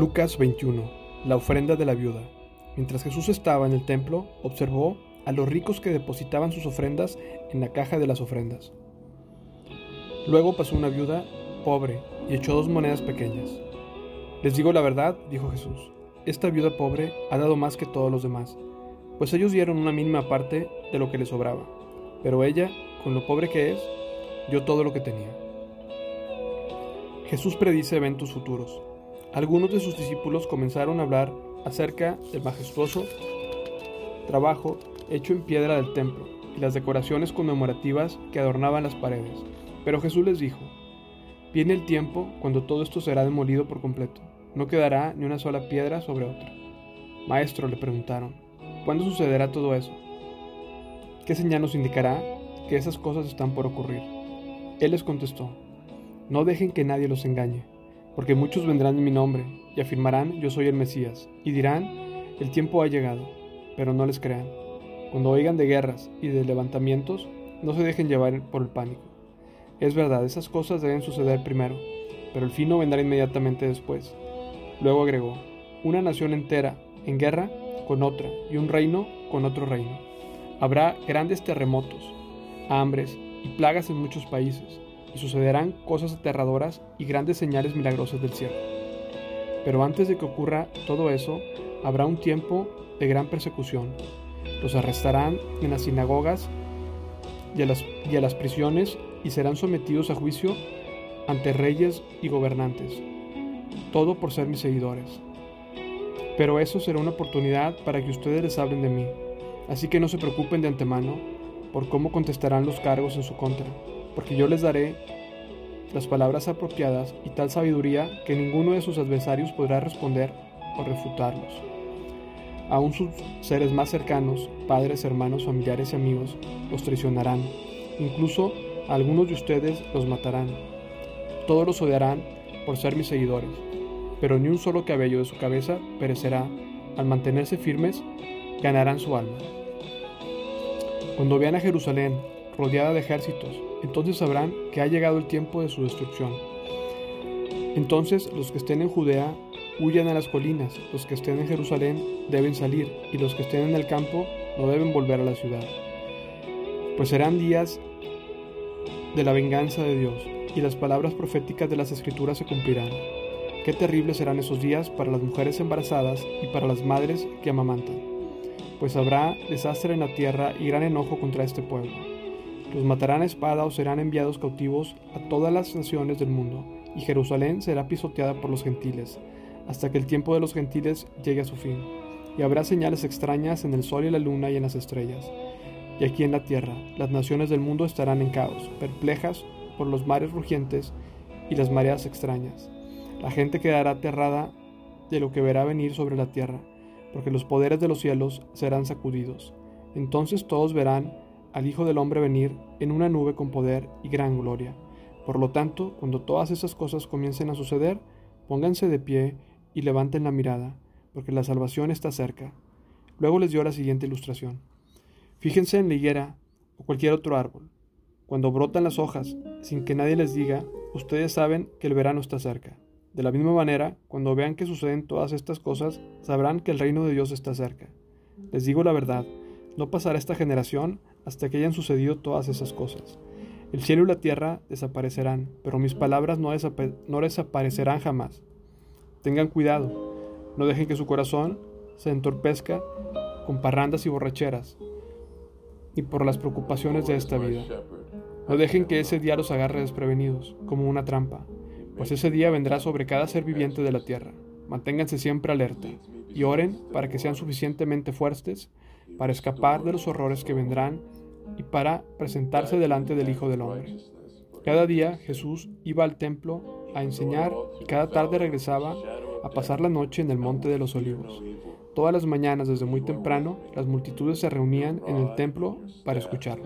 Lucas 21. La ofrenda de la viuda. Mientras Jesús estaba en el templo, observó a los ricos que depositaban sus ofrendas en la caja de las ofrendas. Luego pasó una viuda pobre y echó dos monedas pequeñas. Les digo la verdad, dijo Jesús, esta viuda pobre ha dado más que todos los demás, pues ellos dieron una mínima parte de lo que les sobraba, pero ella, con lo pobre que es, dio todo lo que tenía. Jesús predice eventos futuros. Algunos de sus discípulos comenzaron a hablar acerca del majestuoso trabajo hecho en piedra del templo y las decoraciones conmemorativas que adornaban las paredes. Pero Jesús les dijo, viene el tiempo cuando todo esto será demolido por completo. No quedará ni una sola piedra sobre otra. Maestro, le preguntaron, ¿cuándo sucederá todo eso? ¿Qué señal nos indicará que esas cosas están por ocurrir? Él les contestó, no dejen que nadie los engañe, porque muchos vendrán en mi nombre y afirmarán yo soy el Mesías, y dirán, el tiempo ha llegado, pero no les crean. Cuando oigan de guerras y de levantamientos, no se dejen llevar por el pánico. Es verdad, esas cosas deben suceder primero, pero el fin no vendrá inmediatamente después. Luego agregó, una nación entera en guerra con otra y un reino con otro reino. Habrá grandes terremotos, hambres y plagas en muchos países y sucederán cosas aterradoras y grandes señales milagrosas del cielo. Pero antes de que ocurra todo eso, habrá un tiempo de gran persecución. Los arrestarán en las sinagogas y a las, y a las prisiones y serán sometidos a juicio ante reyes y gobernantes. Todo por ser mis seguidores. Pero eso será una oportunidad para que ustedes les hablen de mí. Así que no se preocupen de antemano por cómo contestarán los cargos en su contra porque yo les daré las palabras apropiadas y tal sabiduría que ninguno de sus adversarios podrá responder o refutarlos. Aún sus seres más cercanos, padres, hermanos, familiares y amigos, los traicionarán. Incluso algunos de ustedes los matarán. Todos los odiarán por ser mis seguidores, pero ni un solo cabello de su cabeza perecerá. Al mantenerse firmes, ganarán su alma. Cuando vean a Jerusalén rodeada de ejércitos, entonces sabrán que ha llegado el tiempo de su destrucción. Entonces los que estén en Judea huyan a las colinas, los que estén en Jerusalén deben salir, y los que estén en el campo no deben volver a la ciudad. Pues serán días de la venganza de Dios, y las palabras proféticas de las escrituras se cumplirán. Qué terribles serán esos días para las mujeres embarazadas y para las madres que amamantan, pues habrá desastre en la tierra y gran enojo contra este pueblo los matarán a espada o serán enviados cautivos a todas las naciones del mundo, y Jerusalén será pisoteada por los gentiles, hasta que el tiempo de los gentiles llegue a su fin. Y habrá señales extrañas en el sol y la luna y en las estrellas. Y aquí en la tierra, las naciones del mundo estarán en caos, perplejas por los mares rugientes y las mareas extrañas. La gente quedará aterrada de lo que verá venir sobre la tierra, porque los poderes de los cielos serán sacudidos. Entonces todos verán al Hijo del Hombre venir en una nube con poder y gran gloria. Por lo tanto, cuando todas esas cosas comiencen a suceder, pónganse de pie y levanten la mirada, porque la salvación está cerca. Luego les dio la siguiente ilustración. Fíjense en la higuera o cualquier otro árbol. Cuando brotan las hojas, sin que nadie les diga, ustedes saben que el verano está cerca. De la misma manera, cuando vean que suceden todas estas cosas, sabrán que el reino de Dios está cerca. Les digo la verdad, no pasará esta generación hasta que hayan sucedido todas esas cosas. El cielo y la tierra desaparecerán, pero mis palabras no, desaparecerán jamás. Tengan cuidado, no dejen que su corazón se entorpezca con parrandas y borracheras, y por las preocupaciones de esta vida. No dejen que ese día los agarre desprevenidos, como una trampa, pues ese día vendrá sobre cada ser viviente de la tierra. Manténganse siempre alerta y oren para que sean suficientemente fuertes para escapar de los horrores que vendrán y para presentarse delante del Hijo del Hombre. Cada día Jesús iba al templo a enseñar y cada tarde regresaba a pasar la noche en el monte de los olivos. Todas las mañanas desde muy temprano las multitudes se reunían en el templo para escucharlo.